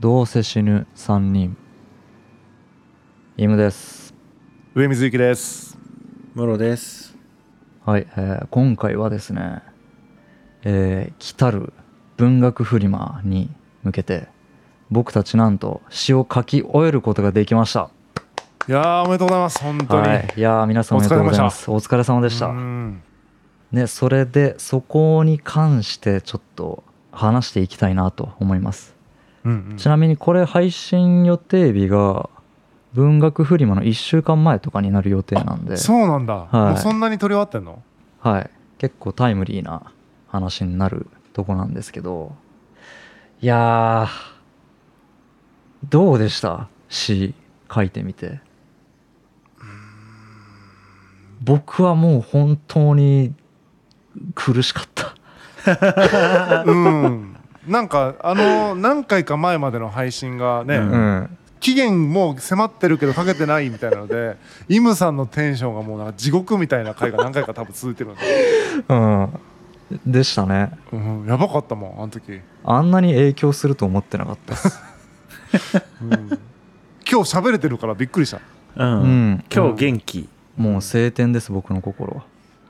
どうせ死ぬ3人。イムです。上水幸です。ムロです。はい、えー今回はですね、えー来たる文学フリマに向けて僕たちなんと詩を書き終えることができました。いやーおめでとうございます。本当に、はい、いやー皆さんおめでとうございます。お疲れ様でした。うん。ね、それでそこに関してちょっと話していきたいなと思いますうんうん。ちなみにこれ配信予定日が文学フリマの1週間前とかになる予定なんで。そうなんだ、はい。もうそんなに撮り終わってんの？はい。結構タイムリーな話になるとこなんですけど。いやーどうでした？詩書いてみて。僕はもう本当に苦しかった。うんなんかあの 何回か前までの配信がね、うん。うん期限もう迫ってるけどかけてないみたいなので イムさんのテンションがもうなんか地獄みたいな回が何回か多分続いてるんで、うん。でしたね。うん、やばかったもんあの時、あんなに影響すると思ってなかったです。うん、今日喋れてるからびっくりした。うん、うん。今日元気、もう晴天です僕の心は。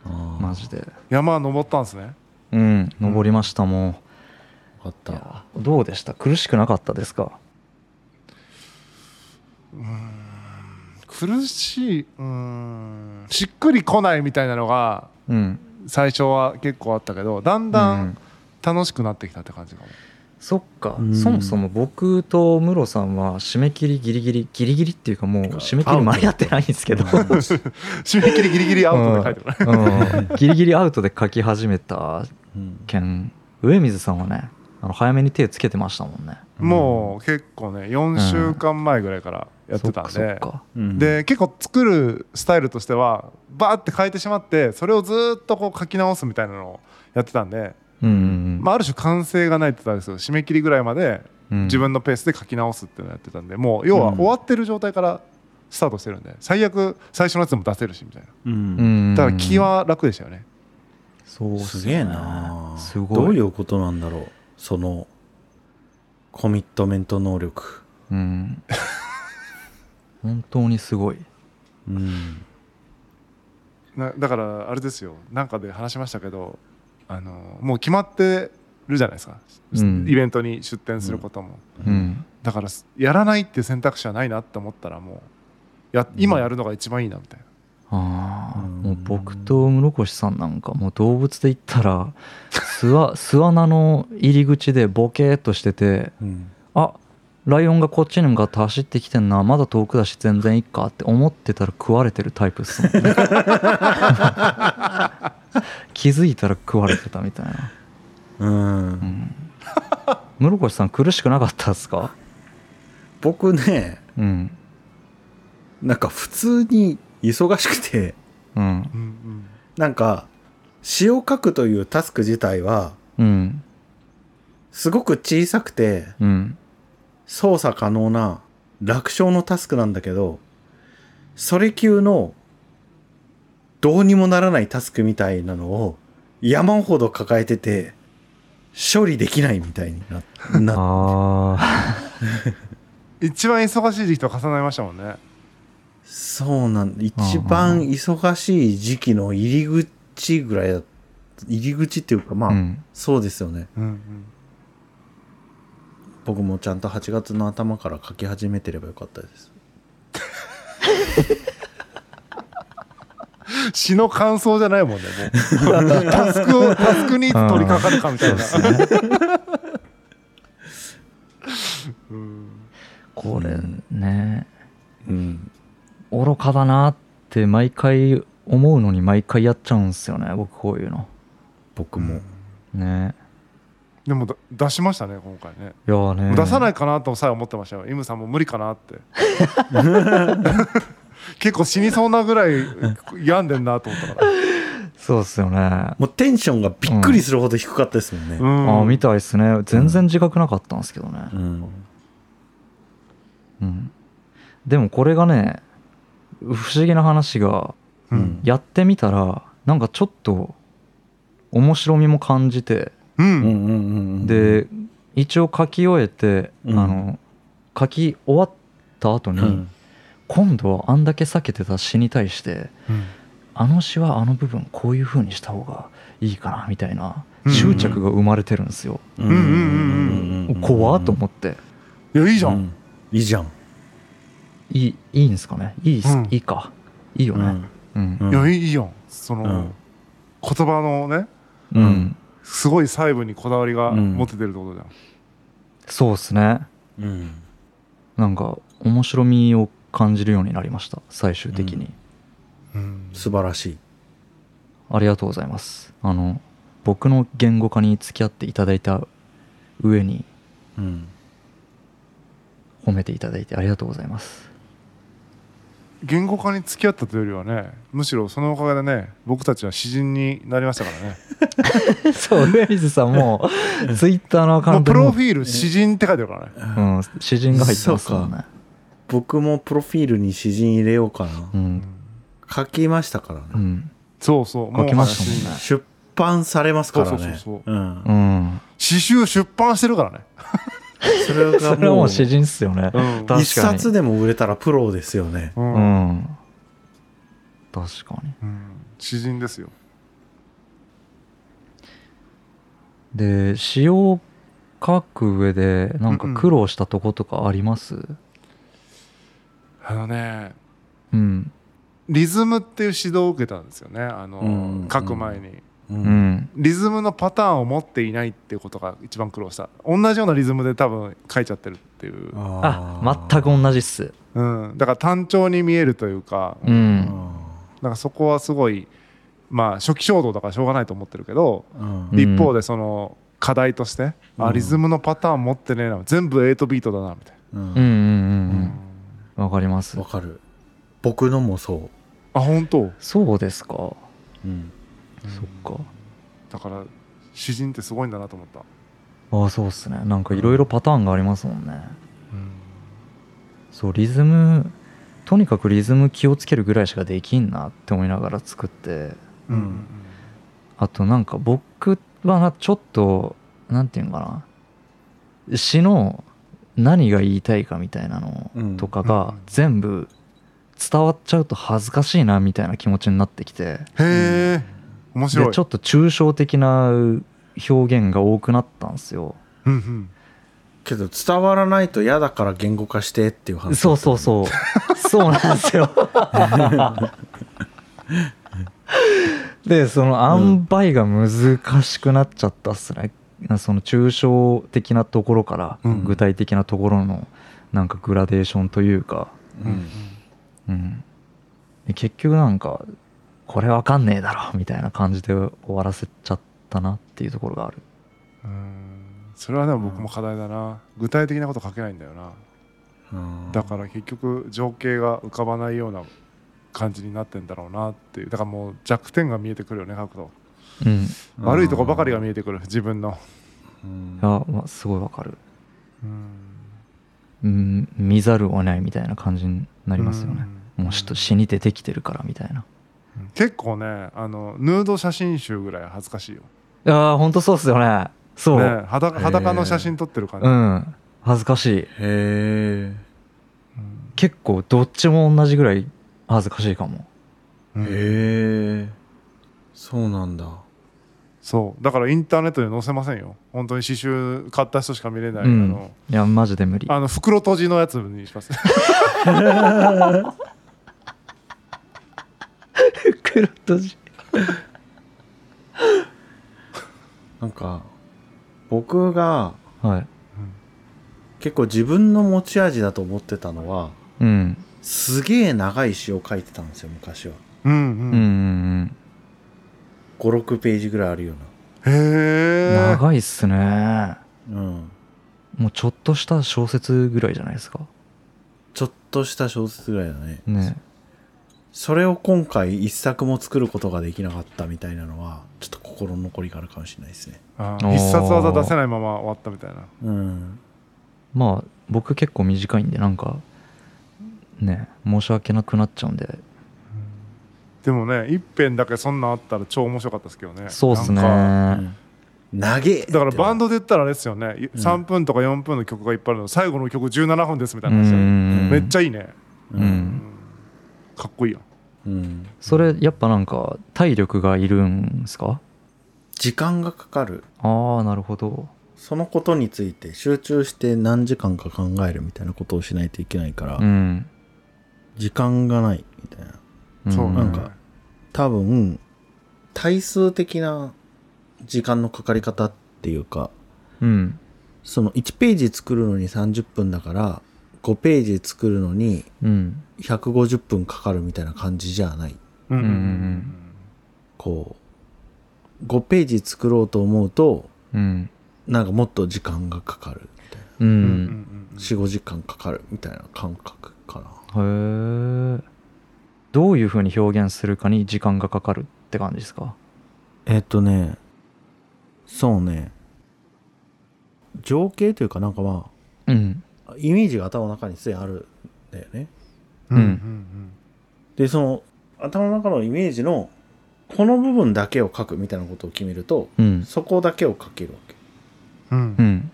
あマジで。山登ったんですね。うん。登りましたもあった。やどうでした？苦しくなかったですか？苦しい。うん。しっくりこないみたいなのがうん。最初は結構あったけどだんだん楽しくなってきたって感じかも、そっか、うん。そもそも僕とムロさんは締め切りギリギリギリギリっていうかもう締め切り間に合ってないんですけど、締め切りギリギリアウトで書いてるね、うん。ギリギリアウトで書き始めたうん。件。上水さんはねあの早めに手つけてましたもんね。もう結構ね4週間前ぐらいからやってたんで。で結構作るスタイルとしてはバーって変えてしまってそれをずーっとこう書き直すみたいなのをやってたんで、うんうんまあ、ある種完成がないって言ったらあれですけど締め切りぐらいまでうん。自分のペースで書き直すっていうのをやってたんでもう要はうん。終わってる状態からスタートしてるんで最悪最初のやつでも出せるしみたいなうん。うん。だから気は楽でしたよね。そうすげえな。すごい。どういうことなんだろうそのコミットメント能力。うん。本当にすごい。うん。なだからあれですよ。なんかで話しましたけどあのもう決まってるじゃないですか、うん。イベントに出店することも、うん。だからやらないっていう選択肢はないなって思ったらもうや今やるのが一番いいなみたいな、ああうん。もう僕と室越さんなんかもう動物で言ったら 巣わ巣穴の入り口でボケーっとしててうん。あライオンがこっちに向かって走ってきてんなまだ遠くだし全然いっかって思ってたら食われてるタイプっすもんね。気づいたら食われてたみたいな。うん。うん室越さん苦しくなかったですか？僕ねうん。なんか普通に忙しくて。うん。うんなんか詩を書くというタスク自体はうん。すごく小さくてうん。操作可能な楽勝のタスクなんだけどそれ級のどうにもならないタスクみたいなのを山ほど抱えてて処理できないみたいにななああ 一番忙しい時期と重なりましたもんねそうなん一番忙しい時期の入り口ぐらいだ入り口っていうかまあ、うん。そうですよね。うんうん。僕もちゃんと8月の頭から書き始めてればよかったです。詩の感想じゃないもんねもう。タスクをタスクにいつ取り掛かるかみたいな、うん。これね。うん愚かだなって毎回思うのに毎回やっちゃうんすよね僕こういうの。僕も、ね。でもだ出しましたね今回ね、いやーね出さないかなとさえ思ってましたよ。イムさんも無理かなって。結構死にそうなぐらい病んでんなと思ったから、そうっすよね。もうテンションがびっくりするほど低かったですもんね。うん。ああ見たいっすね。全然自覚なかったんですけどね。うん。うん。でもこれがね不思議な話がうん。やってみたらなんかちょっと面白みも感じてうん。で一応書き終えて、うん。あの書き終わった後に、うん。今度はあんだけ避けてた詩に対してうん。あの詩はあの部分こういう風にした方がいいかなみたいなうん。執着が生まれてるんですよ、怖っと思って。いやいいじゃん、うん。いいじゃんいいいいんですかね？いいうん。いいか。いいよね。うん。うん。いやいいいいやんその、うん。言葉のねうん、すごい細部にこだわりがうん。持ててるってことじゃん、そうっすね。うん。なんか面白みを感じるようになりました最終的に、うん。素晴らしい。ありがとうございます。あの僕の言語化に付き合っていただいた上にうん。褒めていただいてありがとうございます言語化に付き合ったというよりはねむしろそのおかげでね僕たちは詩人になりましたからね。そう上水さんもツイッターのアカウントにも。ロフィール詩人って書いてあるからね。うん、詩人が入ってますもんね。僕もプロフィールに詩人入れようかな。うん、書きましたからね。うん、そうそう書きましたもんね。出版されますからね。そうそうそう。うん。うん、詩集出版してるからね、それがそれはももうう詩人っすよね、うん。一冊でも売れたらプロですよね。うん。うん。確かに。うん。詩人ですよ。で詩を書く上でなんか苦労したとことかあります？あのねうん。リズムっていう指導を受けたんですよね。あの、うん。書く前にううん。んリズムのパターンを持っていないっていうことが一番苦労した。同じようなリズムで多分書いちゃってるっていう、あ全く同じっす。うん、だから単調に見えるというか、うなんんかそこはすごいまあ初期衝動だからしょうがないと思ってるけど、うん。うん一方でその課題として、うん。あリズムのパターン持ってねえな全部8ビートだなみたいうん。うんうんうんうん。わかりますわかる僕のもそなあ本当そうですかう、うん、そっか。だから詩人ってすごいんだなと思った、ああそうっすね。なんかいろいろパターンがありますもんね。そうリズムとにかくリズム気をつけるぐらいしかできんなって思いながら作って。うん。あとなんか僕はなちょっとなんていうんかな。詩の何が言いたいかみたいなのうん。うんとかが全部伝わっちゃうと恥ずかしいなみたいな気持ちになってきて。へえ面白い。でちょっと抽象的な表現が多くなったんですよ。うんうん。けど伝わらないと嫌だから言語化してっていう話そうそうそう。そうなんですよ。でその塩梅が難しくなっちゃったっすね、その抽象的なところからうん具体的なところのなんかグラデーションというか、うん。うん、で結局なんかこれわかんねえだろみたいな感じで終わらせちゃったなっていうところがある。うん。それはでも僕も課題だな。具体的なこと書けないんだよな。うん。だから結局情景が浮かばないような感じになってんだろうなっていう。だからもう弱点が見えてくるよね書くとうん。い悪いとこばかりが見えてくる自分の。うん。や、まあ、すごいわかる。うん。うん見ざるを得ないみたいな感じになりますよね。うん。もうちょっと死に出てきてるからみたいな結構ねあのヌード写真集ぐらい恥ずかしいよ、いやーほんとそうっすよね。そう、ね、裸裸の写真撮ってる感じ、うん。恥ずかしい。へえ結構どっちも同じぐらい恥ずかしいかも。うん。へえそうなんだ。そう。だからインターネットで載せませんよ。本当に刺繍買った人しか見れない、うん。あのいやマジで無理。あの袋閉じのやつにします 黒閉じ。なんか僕がはい。結構自分の持ち味だと思ってたのはうん。すげえ長い詩を書いてたんですよ昔は。うんううんうんん。56ページぐらいあるよへうんえ長いっすね。うなうん。もうちょっとした小説ぐらいじゃないですか。ちょっとした小説ぐらいだね。ねそれを今回一作も作ることができなかったみたいなのはちょっと心残りがあるかもしれないですね。必殺技出せないまま終わったみたいな。うん。まあ僕結構短いんでなんかね申し訳なくなっちゃうんで。でもね一編だけそんなんあったら超面白かったですけどね。そうっすね。なんかうん。長えだからバンドドで言ったらあれですよね、3分とか4分の曲がいっぱいあるの。最後の曲17分ですみたいな話、うん。めっちゃいいね、ううんんかっこいいようん。それやっぱなんか体力がいるんですか？時間がかかる。ああなるほど。そのことについて集中して何時間か考えるみたいなことをしないといけないから、うん。時間がないみたいな。そうね。なんか多分対数的な時間のかかり方っていうかうん。その1ページ作るのに30分だから5ページ作るのにうん。150分かかるみたいな感じじゃない。うん。うんうんうんこう5ページ作ろうと思うとうん。なんかもっと時間がかかるみたいな。ううん。うん。ん45時間かかるみたいな感覚かな。へえどういうふうに表現するかに時間がかかるって感じですか？えっとねそうね。情景というかなんかまうん。あイメージが頭の中にすでにあるんだよね。うん。うん。うんでその頭の中のイメージのこの部分だけを書くみたいなことを決めるとうん。そこだけを書けるわけ。うん。う、ん。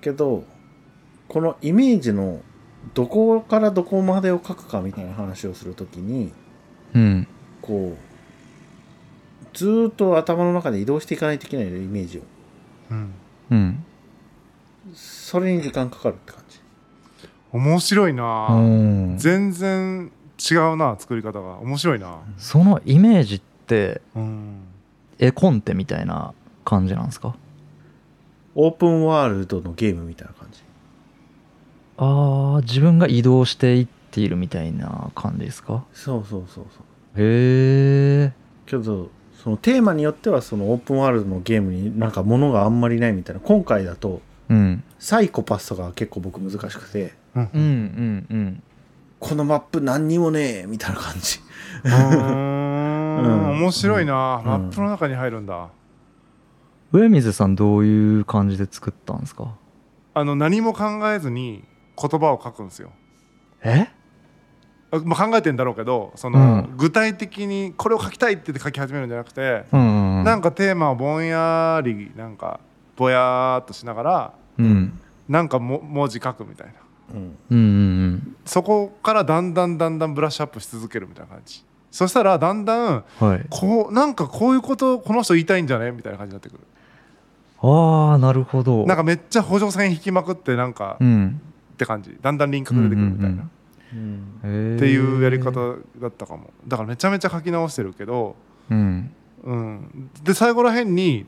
けどこのイメージのどこからどこまでを書くかみたいな話をするときにうん。こうずーっと頭の中で移動していかないといけないイメージを。うん。うん。それに時間かかるって感じ面白いな、うん。全然違うな作り方が。面白いな、そのイメージってうん、絵コンテみたいな感じなんですか？オープンワールドのゲームみたいな感じ。ああ自分が移動していっているみたいな感じですか？そうそうそうそう。へえけどそのテーマによってはそのオープンワールドのゲームになんか物があんまりないみたいな。今回だとうん。サイコパスとかは結構僕難しくてうんうんうん。うんこのマップ何にもねえみたいな感じ。うー。ん。面白いな、うん。マップの中に入るんだ。上水さんどういう感じで作ったんですか？あの何も考えずに言葉を書くんですよ。え？あまあ、考えてんだろうけどその、うん。具体的にこれを書きたいって言って書き始めるんじゃなくて、うんうんなんかテーマをぼんやりなんかぼやーっとしながらうん。なんかも文字書くみたいな。うんうんうんそこからだんだんだんだんブラッシュアップし続けるみたいな感じ。そしたらだんだんうんはい。こうなんかこういうことこの人言いたいんじゃねみたいな感じになってくる。ああなるほど。なんかめっちゃ補助線引きまくってなんかうん。って感じ。だんだん輪郭出てくるみたいな、うんうんうん。っていうやり方だったかも。だからめちゃめちゃ書き直してるけど、うん。うん、で最後らへんに、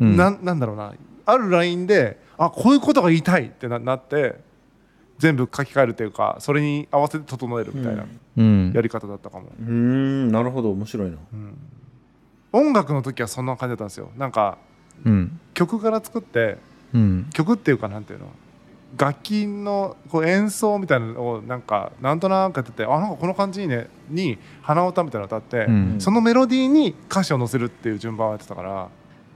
うん。なんなんだろうな。あるラインであこういうことが言いたいってななって全部書き換えるっていうかそれに合わせて整えるみたいなうん。やり方だったかも、うーんなるほど面白いな。うん音楽の時はそんな感じだったんですよ。なんかうん。曲から作ってうん。曲っていうかなんていうの？楽器のこう演奏みたいなのをなんかなんとなくやっててあなんかこの感じいいねに鼻歌みたいなの歌って、うん。そのメロディーに歌詞を載せるっていう順番をやってたから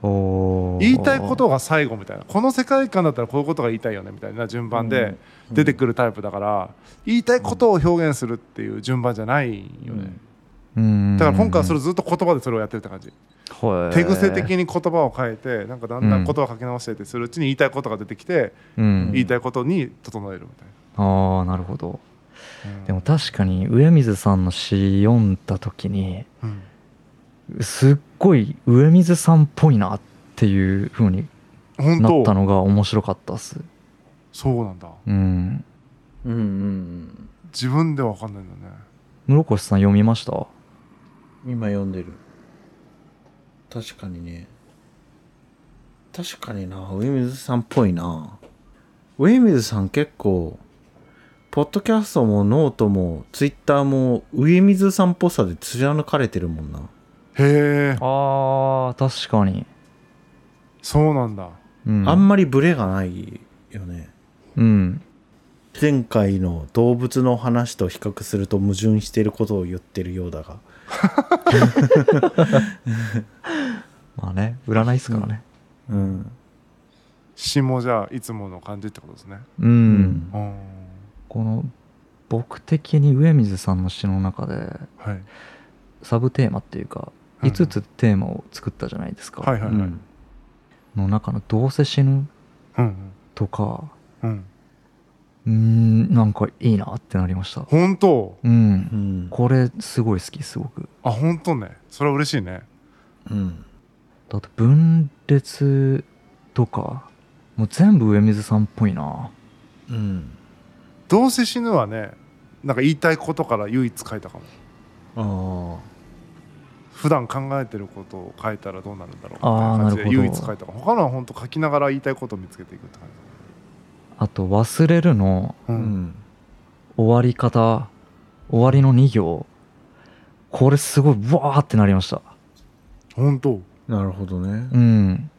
言いたいことが最後みたいな。この世界観だったらこういうことが言いたいよねみたいな順番で出てくるタイプだから言いたいことを表現するっていう順番じゃないよね。うん。だから今回はそれずっと言葉でそれをやってるって感じ。はい手癖的に言葉を変えてなんかだんだん言葉を書き直してってするうちに言いたいことが出てきてうん。言いたいことに整えるみたいああなるほど。なでも確かに上水さんの詩読んだ時にうんすっごい上水さんっぽいなっていう風に本なった当のが面白かったっす。そうなんだ。うん。うんうんうん。自分では分かんないんだね。室越さん読みました？今読んでる。確かにね。確かにな。上水さんっぽいな。上水さん結構ポッドキャストもノートもツイッターも上水さんっぽさで貫かれてるもんなへえ。あー確かに。そうなんだ。うん。あんまりブレがないよね。うん。前回の動物の話と比較すると矛盾していることを言ってるようだが。まあね占いっすからね。うん。詩もじゃあいつもの感じってことですね。うん、うん。うんこの僕的に上水さんの詩の中ではい。サブテーマっていうかうん5つテーマを作ったじゃないですか、はいはいはい、うん。の中の「どうせ死ぬうん」とかうん。うーんなんかいいなってなりました。本当？うん。うん。これすごい好きすごく。あ本当ね。それは嬉しいね。うん。だって分裂とかもう全部上水さんっぽいな。うん。どうせ死ぬはねなんか言いたいことから唯一書いたかも。あ普段考えてることを書いたらどうなるんだろうみたいな感じでなるほど。唯一書いた他のは本当書きながら言いたいことを見つけていくって感あと「忘れる」のう、うん。ん終わり方終わりの2行。これすごいブワーってなりました。本当？なるほどね。うん。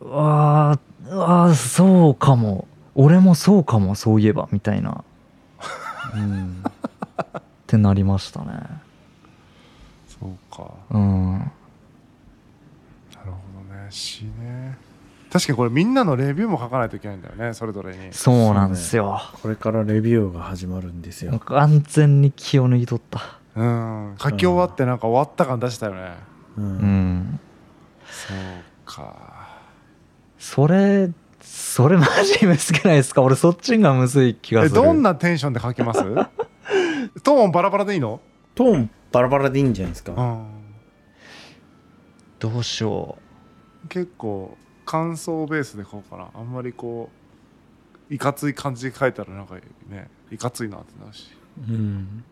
うわーうわーそうかも。俺もそうかもそういえばみたいな。うん。ってなりましたねそうか。うん。なるほどね。死ね。確かにこれみんなのレビューも書かないといけないんだよねそれぞれに。そうなんですよ。これからレビューが始まるんですよ。完全に気を抜いとった。うん。書き終わってなんか終わった感出したよね。ううんん。そうか。それそれマジむずくないですか？俺そっちがむずい気がする。えどんなテンションで書きます？トーンバラバラでいいの？トーンバラバラでいいんじゃないですか。うん。どうしよ結構感想ベースで書こうかな。あんまりこういかつい感じで書いたらなんかねいかついなってなるし。うん。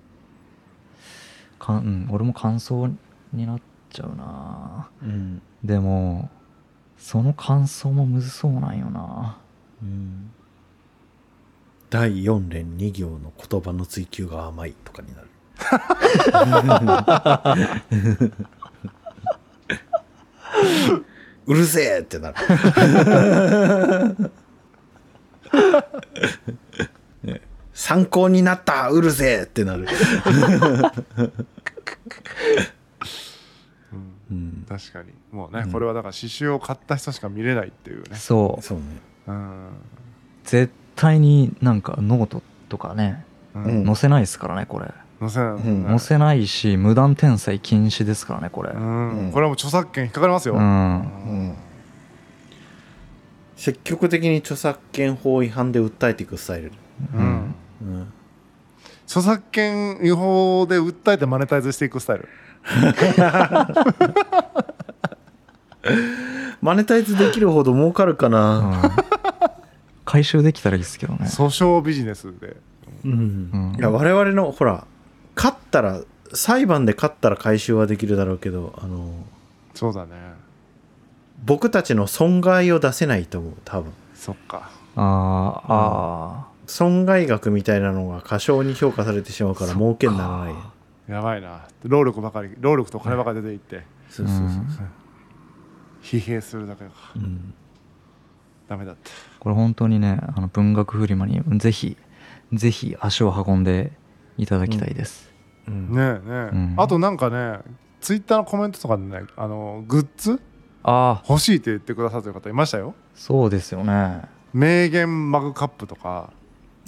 うか、うん、俺も感想になっちゃうな。うん。でもその感想もむずそうなんよな。うん。第4連2行の言葉の追求が甘いとかになる うるせえってなる。ね 参考になったうるせえってなる、うんうん、確かに。もうね、うん。これはだから刺繍を買った人しか見れないっていうね。そう。そうね。うん、絶対になんかノートとかねうん。うん。載せないですからねこれ載せない、うん。載せないし無断転載禁止ですからねこれ。うん。うん。これはもう著作権引っかかりますよ、うん。うん。積極的に著作権法違反で訴えていくスタイル、うん。うん、著作権違法で訴えてマネタイズしていくスタイル。マネタイズできるほど儲かるかうな、ん。回収できたらいいですけどね。訴訟ビジネスで。うん。うん。いや我々のほら勝ったら裁判で勝ったら回収はできるだろうけどあのそうだね。僕たちの損害を出せないと思う多分。そっか。あーあ損害額みたいなのが過小に評価されてしまうから儲けにならない。やばいな。労力ばかり労力と金ばかり出ていって。そうそうそうそう。疲弊するだけがうん。ダメだった。これ本当にねあの文学フリマにぜひぜひ足を運んでいただきたいです、うんねえねえ、うん。あとなんかねツイッターのコメントとかでねあのグッズ？ああ。欲しいって言ってくださってる方いましたよ。そうですよね。名言マグカップとか。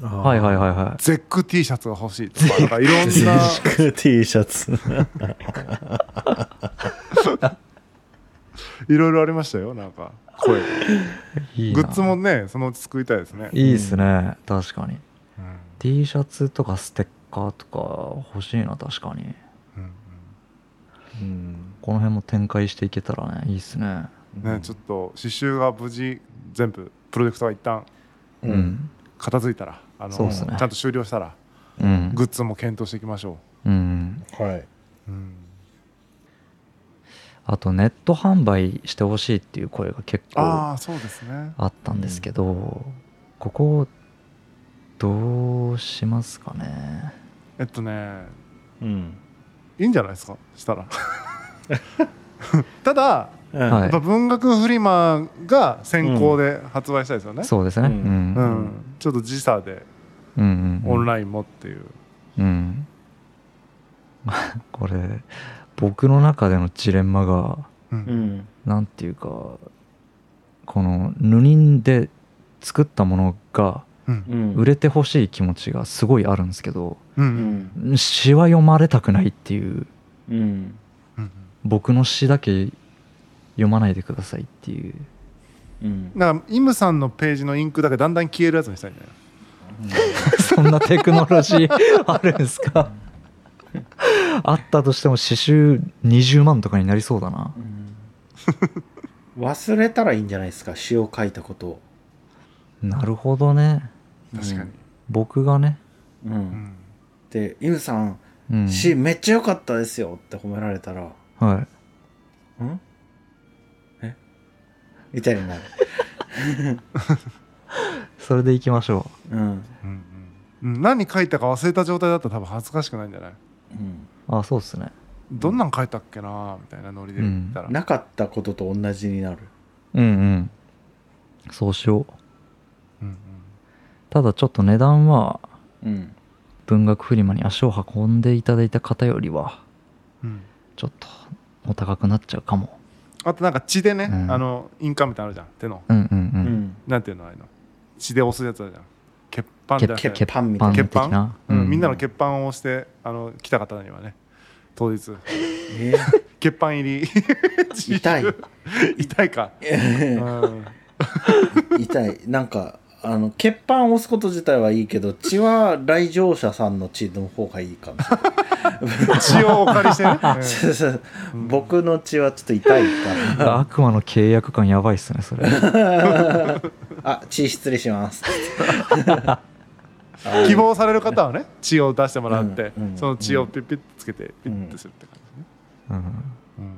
はいはいはいはい。ゼック T シャツが欲しいとかなんかいろんな。ゼック T シャツ。いろいろありましたよなんか声。グッズもねそのうち作りたいですね、いいっすね。確かに。うん。T シャツとかステッカーとか欲しいな確かに。うんうん。この辺も展開していけたらねいいっすね。うん。ね、ちょっと刺繍が無事全部プロジェクトが一旦ううん。ん片付いたらあのそうっすね。ちゃんと終了したらうん。グッズも検討していきましょう。ん。はい、う、うん、あとネット販売してほしいっていう声が結構ああそうですね。あったんですけど、ここどうしますかねえっとねうん。いいんじゃないですか？したら。ただうん。はい。やっぱ文学フリマが先行で発売したいですよね、そうですね。ううん。んうん。ちょっと時差でうんうんオンラインもっていう、うん。これ僕の中でのジレンマがうん。うん。なんていうかこの布人で作ったものがうん。うん。売れてほしい気持ちがすごいあるんですけどううんん詩は読まれたくないっていううん。僕の詩だけ読まないでくださいっていううん。だからイムさん。のページのインクだけだん。だん。消えるやつにしたいん。だよそん。なテクノロジーあるん。ですかあったとしても刺繍20万とかになりそうだな忘れたらいいん。じゃないですか詩を書いたことをなるほどね確かに、僕がねうん、うん。で「イムさんうん。詩めっちゃ良かったですよ」って褒められたら。はい「ん？え？みたいになる。それでいきましょう。ん。うんうん。うん。何書いたか忘れた状態だったら多分恥ずかしくないんじゃない？うん。うあそうっすね。どんなん書いたっけなみたいなノリで言ったら、なかったことと同じになる。うんうん。そうしよう。うんうん。ただちょっと値段はうん文学フリマに足を運んでいただいた方よりはうん。ちょっとお高くなっちゃうかも。あとなんか血でね、うん。あの印鑑みたいなのあるじゃん手の。うんうんううん。んなんていうのああいうの。血で押すやつあるじゃん。血板じゃなくて血パンみたいな。うん。みんなの血板を押してあの来た方にはね当日。え 血板入り。ー痛い。痛いか、うん、痛い。なんかあの血板を押すこと自体はいいけど血は来場者さんの血の方がいいかもしれない。血をお借りしてね、そうそうう。ん僕の血はちょっと痛いか悪魔の契約感やばいっすねそれ。ら あ血失礼します。希望される方はね血を出してもらって、うんうんその血をピッピッとつけてピッとするって感じね、うん。う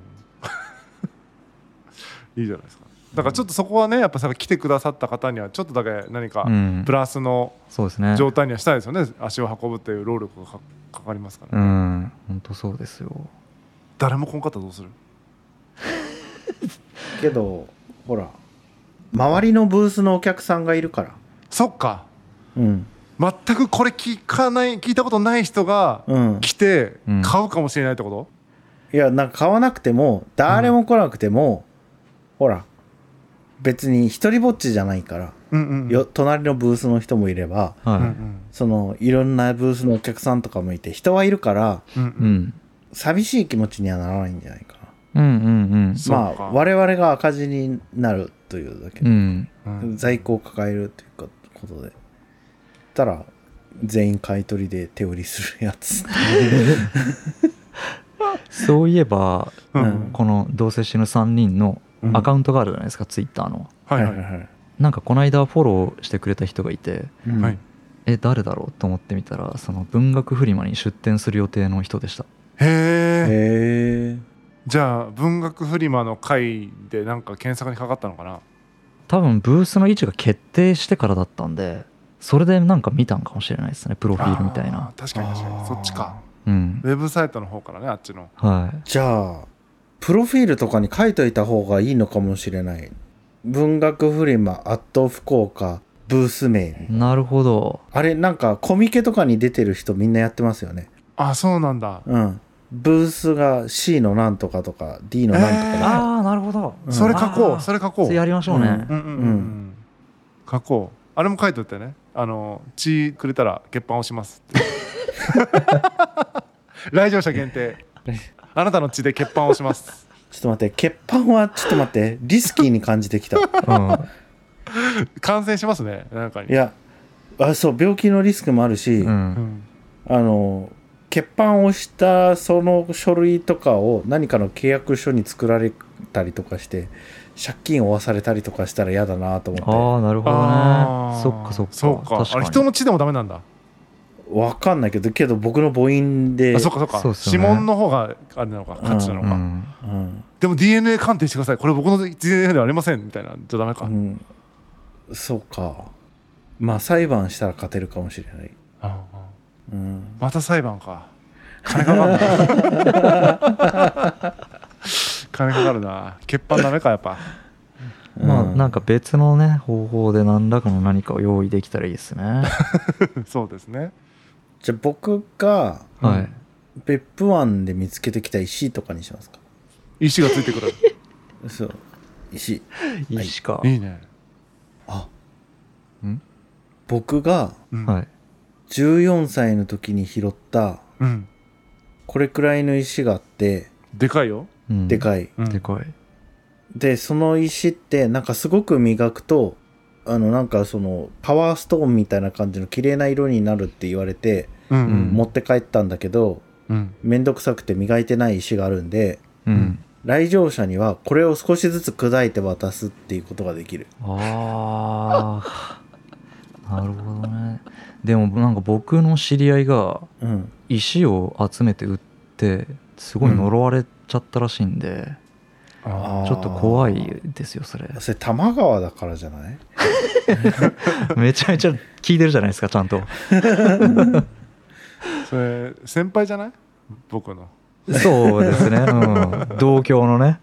ん。いいじゃないですかだからちょっとそこはねやっぱさ来てくださった方にはちょっとだけ何かうん。プラスの状態にはしたいですよね、足を運ぶっていう労力がかかかりますから、うねん。本当そうですよ。誰も来んかったらどうする？けどほら周りのブースのお客さんがいるから。そっか。うん。全くこれ聞かない聞いたことない人がうん。来てうん。買うかもしれないってこと、いやなんか買わなくても誰も来なくても、ほら別に一人ぼっちじゃないから、うんうんうん。よ隣のブースの人もいればはい、そのいろんなブースのお客さんとかもいて人はいるからうんううん。ん、寂しい気持ちにはならないんじゃないかな。うんうんそうかまあ我々が赤字になるというだけうんうん。うん。在庫を抱えるというかことで。たら全員買い取りで手売りするやつ そういえばうん。うんこの「どうせ死ぬ3人」のうん。アカウントがあるじゃないですか、ツイッターの。はいはい、はいなんかこの間フォローしてくれた人がいてうん。はい。え誰だろうと思ってみたらその文学フリマに出展する予定の人でした。へえじゃあ文学フリマの会でなんか検索にかかったのかな？多分ブースの位置が決定してからだったんでそれでなんか見たんかもしれないですねプロフィールみたいな。確かに確かに。そっちかうん。ウェブサイトの方からねあっちの。はい。じゃあプロフィールとかに書いといた方がいいのかもしれない。文学フリマアット福岡ブース名なるほど。あれなんかコミケとかに出てる人みんなやってますよね。あそうなんだ。うん。ブースが C のなんとかとか D のなんとかで、えー。ああなるほど。うん。それ書こうそれ書こう。それやりましょうね、うん。うんうんうん書こう。あれも書いといてね。あの血くれたら血板押しますって 来場者限定。あなたの血で血板押します。ちょっと待って血板はちょっと待ってリスキーに感じてきた。うん。感染しますねなんかに。いやあそう病気のリスクもあるし、ううん。んあの血板をしたその書類とかを何かの契約書に作られたりとかして借金を負わされたりとかしたら嫌だなと思ああなるほどね。そっかそっか。そうか。確かに。あれ人の血でもダメなんだってわかんないけどけど僕の母音であそっかそっか。そうっすよね。指紋の方があれなのか。価値なのか、うんうん。でも DNA 鑑定してください。これ僕の DNA ではありませんみたいなじゃダメか、うん、そうか。まあ裁判したら勝てるかもしれない、ああ。うん、また裁判か。金かかるな。金かかるな。欠板ダメかやっぱ。まあうんなんか別のね方法で何らかの何かを用意できたらいいですね。そうですねじゃあ僕がはい。別府湾で見つけてきた石とかにしますか？石がついてくる。そう。石。い。い。しか。いいね。あ。ん？僕がうん、はい。14歳の時に拾ったうん、これくらいの石があってでかいよ、うん。でかい。うん。でかい。でその石ってなんかすごく磨くとあのなんかそのパワーストーンみたいな感じの綺麗な色になるって言われてうん。ううんん持って帰ったんだけどうん。めんどくさくて磨いてない石があるんでうん。来場者にはこれを少しずつ砕いて渡すっていうことができる。ああなるほどね。でもなんか僕の知り合いがうん。石を集めて売ってすごい呪われちゃったらしいんで、あちょっと怖いですよそれ。それ多摩川だからじゃない？めちゃめちゃ聞いてるじゃないですかちゃんと。ー それ先輩じゃない？僕の。そうですね、うん、同郷のね。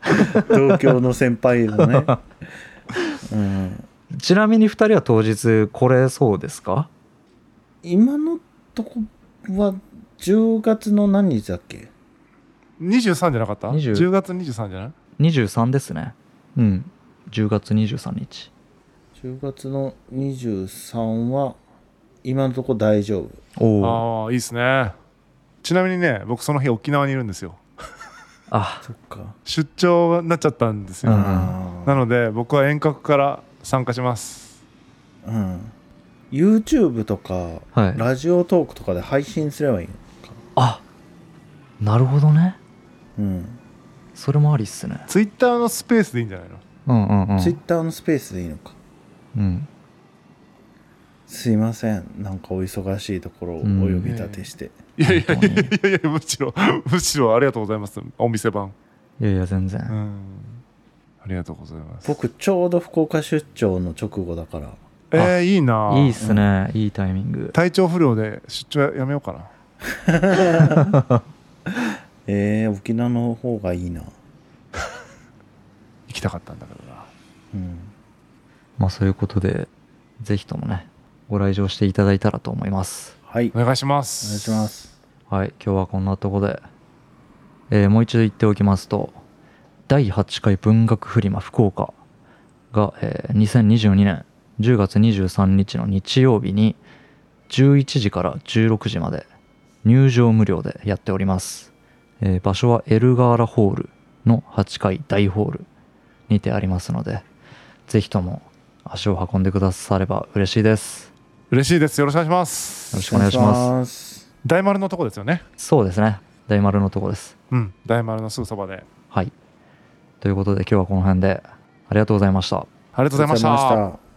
東京の先輩のね。うん。ちなみに2人は当日来れそうですか？今のとこは10月の何日だっけ？23じゃなかった？20 10月23じゃない？23ですね。うん。10月23日。10月の23は今のとこ大丈夫。おおああいいっすね。ちなみにね僕その日沖縄にいるんですよ。あ。そっか。出張になっちゃったんですよ、うんあなので僕は遠隔から参加します。ーうん。YouTube とかはい。ラジオトークとかで配信すればいいのか。あ。なるほどね。うんそれもありっすね。ツイッターのスペースでいいんじゃないの？うんうんうん。Twitter のスペースでいいのか。うん。すいません。なんかお忙しいところをお呼び立てして、いやいやいやいやいやむしろむしろありがとうございます。お店番。いやいや全然、うん。ありがとうございます。僕ちょうど福岡出張の直後だから。えー、いいな。いいっすね、いいタイミング。体調不良で出張やめようかな えー、沖縄の方がいいな。行きたかったんだけどな。うん。まあそういうことでぜひともねご来場していただいたらと思います。はい。お願いしまおす願いします。はい今日はこんなとこで、えーもう一度言っておきますと第8回文学フリマ福岡が、えー2022年10月23日の日曜日に11時から16時まで入場無料でやっております、えー場所はエルガーラホールの8階大ホールにてありますのでぜひとも足を運んでくだされば嬉しいです。嬉しいです。よろしくお願いします。よろしくお願いします。す大丸のとこですよね。そうですね。大丸のとこです。うん。大丸のすぐそばで。はい。ということで今日はこの辺でありがとうございました。ありがとうございました